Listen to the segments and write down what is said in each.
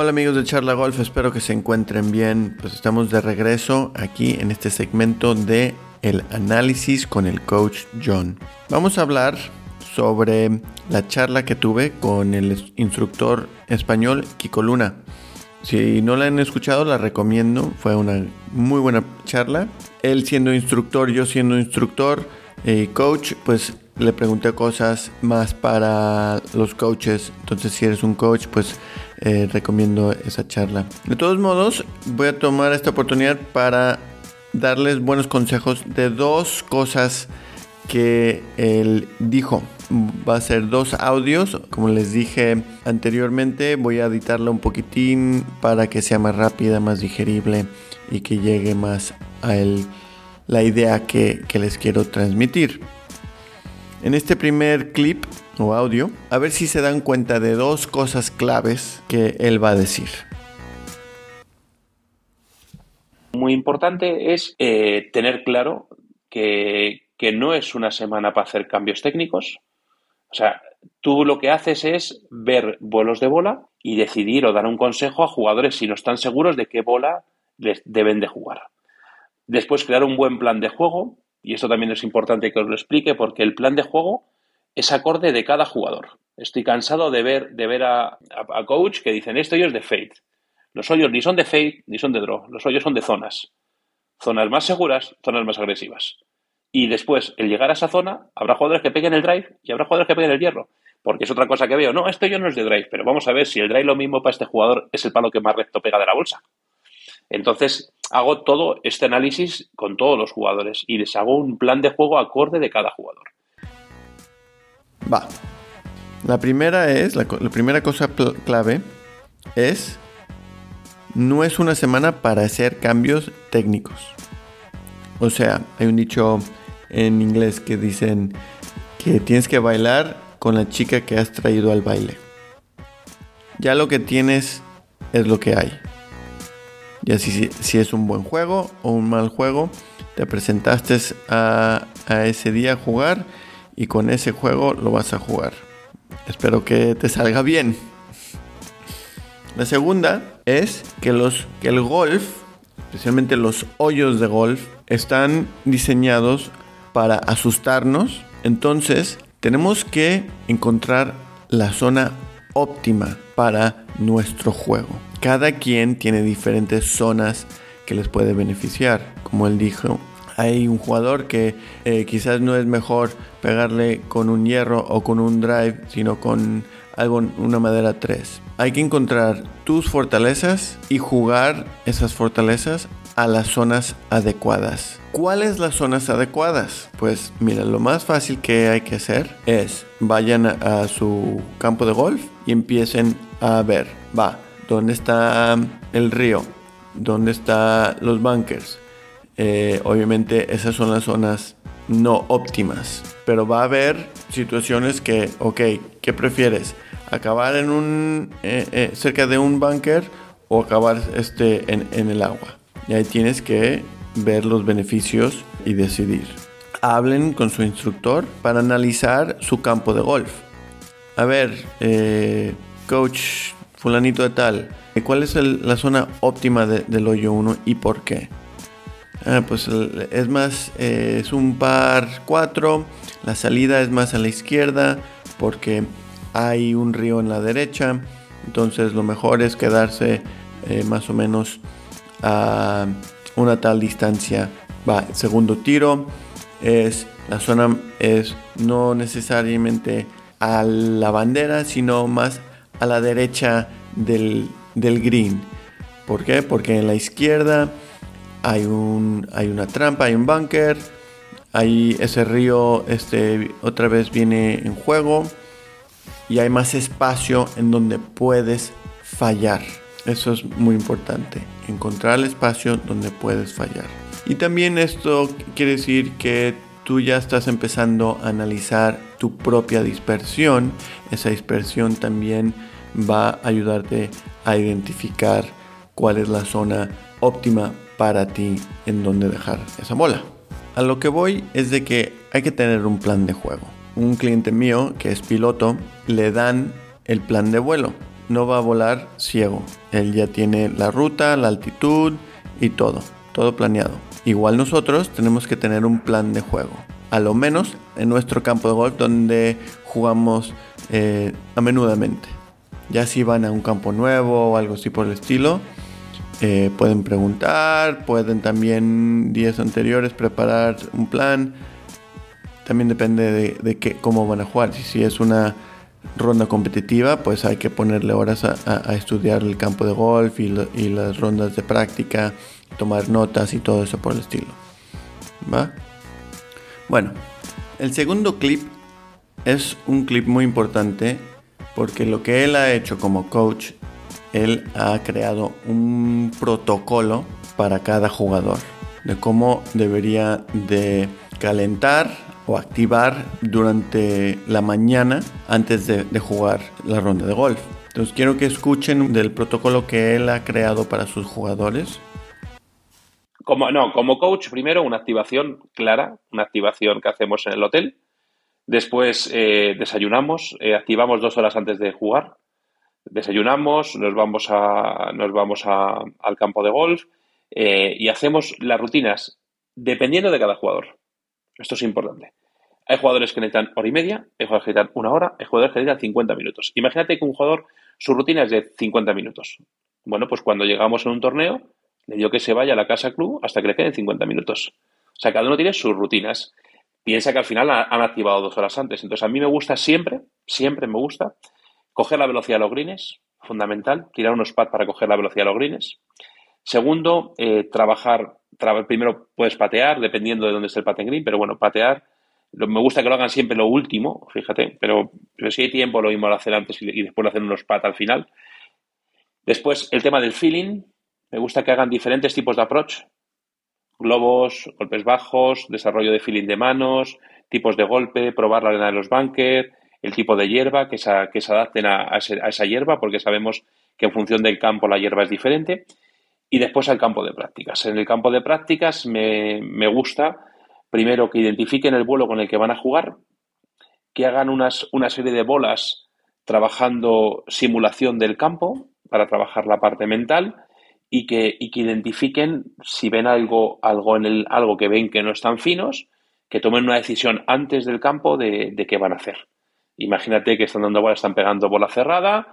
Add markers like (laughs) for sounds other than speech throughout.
Hola amigos de Charla Golf, espero que se encuentren bien. Pues estamos de regreso aquí en este segmento de el análisis con el coach John. Vamos a hablar sobre la charla que tuve con el instructor español Kiko Luna. Si no la han escuchado, la recomiendo. Fue una muy buena charla. Él siendo instructor, yo siendo instructor y eh, coach, pues le pregunté cosas más para los coaches. Entonces, si eres un coach, pues eh, recomiendo esa charla. De todos modos, voy a tomar esta oportunidad para darles buenos consejos de dos cosas que él dijo. Va a ser dos audios, como les dije anteriormente, voy a editarlo un poquitín para que sea más rápida, más digerible y que llegue más a la idea que les quiero transmitir. En este primer clip o audio, a ver si se dan cuenta de dos cosas claves que él va a decir. Muy importante es eh, tener claro que, que no es una semana para hacer cambios técnicos. O sea, tú lo que haces es ver vuelos de bola y decidir o dar un consejo a jugadores si no están seguros de qué bola les deben de jugar. Después crear un buen plan de juego, y esto también es importante que os lo explique porque el plan de juego es acorde de cada jugador. Estoy cansado de ver, de ver a, a, coach que dicen esto es de fade. Los hoyos ni son de fade ni son de draw, los hoyos son de zonas. Zonas más seguras, zonas más agresivas. Y después, el llegar a esa zona, habrá jugadores que peguen el drive y habrá jugadores que peguen el hierro. Porque es otra cosa que veo. No, esto yo no es de drive, pero vamos a ver si el drive lo mismo para este jugador es el palo que más recto pega de la bolsa. Entonces, hago todo este análisis con todos los jugadores y les hago un plan de juego acorde de cada jugador. Va. La primera es, la, primera cosa clave es, no es una semana para hacer cambios técnicos. O sea, hay un dicho en inglés que dicen que tienes que bailar con la chica que has traído al baile. Ya lo que tienes es lo que hay. Ya si, si es un buen juego o un mal juego, te presentaste a, a ese día a jugar y con ese juego lo vas a jugar. Espero que te salga bien. La segunda es que, los, que el golf, especialmente los hoyos de golf, están diseñados para asustarnos. Entonces, tenemos que encontrar la zona óptima para nuestro juego. Cada quien tiene diferentes zonas que les puede beneficiar. Como él dijo, hay un jugador que eh, quizás no es mejor pegarle con un hierro o con un drive, sino con algo, una madera 3. Hay que encontrar tus fortalezas y jugar esas fortalezas a las zonas adecuadas. ¿Cuáles las zonas adecuadas? Pues mira, lo más fácil que hay que hacer es vayan a, su campo de golf y empiecen a ver, va, ¿dónde está el río? ¿Dónde están los bunkers? Eh, obviamente esas son las zonas no óptimas, pero va a haber situaciones que, ok, ¿qué prefieres? ¿Acabar en un, eh, eh, cerca de un bunker o acabar este, en, el agua? Y ahí tienes que ver los beneficios y decidir. Hablen con su instructor para analizar su campo de golf. A ver, coach fulanito de tal, ¿cuál es la zona óptima del hoyo 1 y por qué? Ah, pues es más, eh, es un par 4, la salida es más a la izquierda porque hay un río en la derecha, entonces lo mejor es quedarse eh, más o menos a una tal distancia. Va, segundo tiro es la zona es no necesariamente a la bandera, sino más a la derecha del, del green. ¿Por qué? Porque en la izquierda hay, un, hay una trampa, hay un bunker, ahí ese río este, otra vez viene en juego y hay más espacio en donde puedes fallar. Eso es muy importante, encontrar el espacio donde puedes fallar. Y también esto quiere decir que tú ya estás empezando a analizar tu propia dispersión. Esa dispersión también va a ayudarte a identificar cuál es la zona óptima para ti en donde dejar esa bola. A lo que voy es de que hay que tener un plan de juego. Un cliente mío que es piloto le dan el plan de vuelo no va a volar ciego. Él ya tiene la ruta, la altitud y todo, todo planeado. Igual nosotros tenemos que tener un plan de juego. A lo menos en nuestro campo de golf donde jugamos eh, a menudamente. Ya si van a un campo nuevo o algo así por el estilo, eh, pueden preguntar, pueden también días anteriores preparar un plan. También depende de, qué, cómo van a jugar. Si, si, es una ronda competitiva, pues hay que ponerle horas a, estudiar el campo de golf y, y, las rondas de práctica, tomar notas y todo eso por el estilo. ¿Va? Bueno, el segundo clip es un clip muy importante porque lo que él ha hecho como coach, él ha creado un protocolo para cada jugador de cómo debería de calentar o activar durante la mañana antes de, jugar la ronda de golf. Entonces quiero que escuchen del protocolo que él ha creado para sus jugadores. Como, no, como coach, primero una activación clara, una activación que hacemos en el hotel, Después eh, desayunamos, eh, activamos dos horas antes de jugar. Desayunamos, nos vamos, a, nos vamos al campo de golf eh, y hacemos las rutinas dependiendo de cada jugador. Esto es importante. Hay jugadores que necesitan hora y media, hay jugadores que necesitan una hora, hay jugadores que necesitan 50 minutos. Imagínate que un jugador, su rutina es de 50 minutos. Bueno, pues cuando llegamos en un torneo, le que se vaya a la casa club hasta que le queden 50 minutos. O sea, cada uno tiene sus rutinas piensa que al final han activado dos horas antes. Entonces, a mí me gusta siempre, siempre me gusta, coger la velocidad de los greens, fundamental, tirar unos pads para coger la velocidad de los greens. Segundo, eh, trabajar, primero puedes patear, dependiendo de dónde esté el pat green, pero bueno, patear, me gusta que lo hagan siempre lo último, fíjate, pero, si hay tiempo lo mismo lo hacer antes y, después lo hacen unos pads al final. Después, el tema del feeling, me gusta que hagan diferentes tipos de approach, globos, golpes bajos, desarrollo de feeling de manos, tipos de golpe, probar la arena de los bunkers, el tipo de hierba, que, se, que se adapten a, esa hierba, porque sabemos que en función del campo la hierba es diferente. Y después al campo de prácticas. En el campo de prácticas me, gusta, primero, que identifiquen el vuelo con el que van a jugar, que hagan unas, una serie de bolas trabajando simulación del campo para trabajar la parte mental y que, identifiquen si ven algo, algo, en el, algo que ven que no están finos, que tomen una decisión antes del campo de, qué van a hacer. Imagínate que están dando bola, están pegando bola cerrada,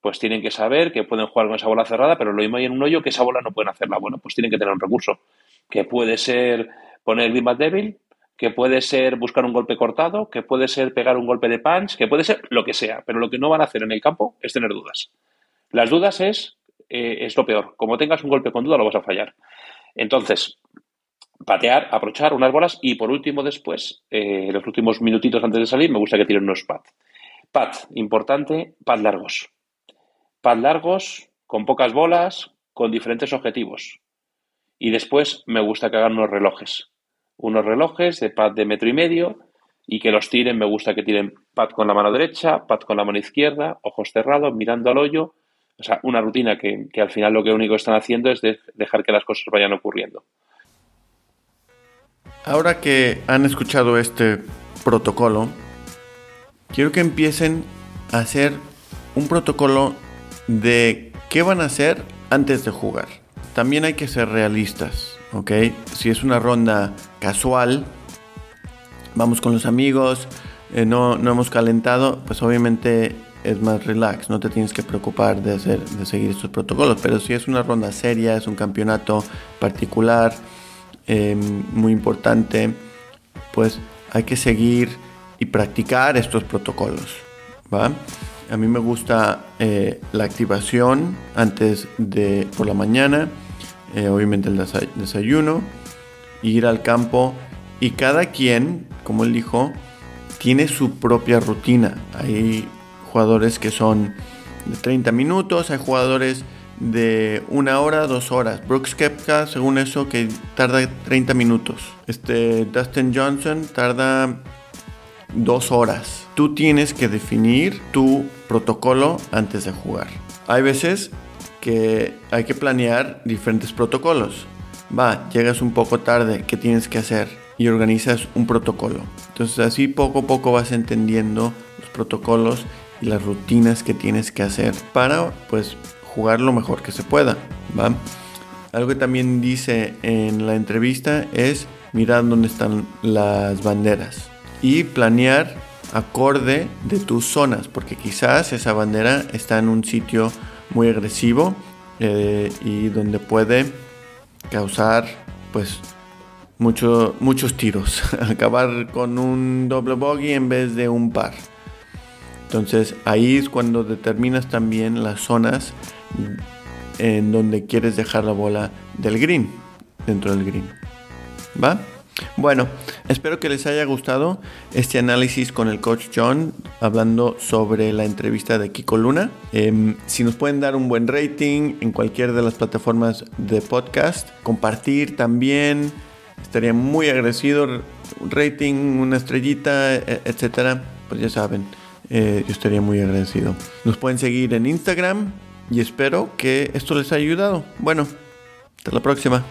pues tienen que saber que pueden jugar con esa bola cerrada, pero lo mismo hay en un hoyo que esa bola no pueden hacerla. Bueno, pues tienen que tener un recurso, que puede ser poner el green débil, que puede ser buscar un golpe cortado, que puede ser pegar un golpe de punch, que puede ser lo que sea, pero lo que no van a hacer en el campo es tener dudas. Las dudas es eh, es lo peor. Como tengas un golpe con duda, lo vas a fallar. Entonces, patear, aprochar unas bolas y por último, después, eh, los últimos minutitos antes de salir, me gusta que tiren unos pads. Pad, importante, pad largos. Pad largos, con pocas bolas, con diferentes objetivos. Y después me gusta que hagan unos relojes. Unos relojes de pad de metro y medio y que los tiren, me gusta que tiren pad con la mano derecha, pad con la mano izquierda, ojos cerrados, mirando al hoyo o sea, una rutina que, al final lo que único están haciendo es dejar que las cosas vayan ocurriendo. Ahora que han escuchado este protocolo, quiero que empiecen a hacer un protocolo de qué van a hacer antes de jugar. También hay que ser realistas, ¿ok? Si es una ronda casual, vamos con los amigos, eh, no, no hemos calentado, pues obviamente es más relax, no te tienes que preocupar de, hacer, de seguir estos protocolos, pero si es una ronda seria, es un campeonato particular, em, muy importante, pues hay que seguir y practicar estos protocolos. ¿va? A mí me gusta eh, la activación antes de por la mañana, eh, obviamente el desayuno, ir al campo y cada quien, como él dijo, tiene su propia rutina. Hay jugadores que son de 30 minutos, hay jugadores de una hora, dos horas. Brooks Kepka, según eso, que tarda 30 minutos. Este Dustin Johnson tarda dos horas. Tú tienes que definir tu protocolo antes de jugar. Hay veces que hay que planear diferentes protocolos. Va, llegas un poco tarde, ¿qué tienes que hacer? Y organizas un protocolo. Entonces así poco a poco vas entendiendo los protocolos y las rutinas que tienes que hacer para pues jugar lo mejor que se pueda, ¿va? Algo que también dice en la entrevista es mirar dónde están las banderas y planear acorde de tus zonas, porque quizás esa bandera está en un sitio muy agresivo eh, y donde puede causar pues mucho, muchos tiros, (laughs) acabar con un doble bogey en vez de un par. Entonces ahí es cuando determinas también las zonas en donde quieres dejar la bola del green, dentro del green. ¿Va? Bueno, espero que les haya gustado este análisis con el coach John hablando sobre la entrevista de Kiko Luna. Em, si nos pueden dar un buen rating en cualquier de las plataformas de podcast, compartir también, estaría muy agradecido. Rating, una estrellita, e, etcétera, pues ya saben, eh, yo estaría muy agradecido. Nos pueden seguir en Instagram y espero que esto les haya ayudado. Bueno, hasta la próxima.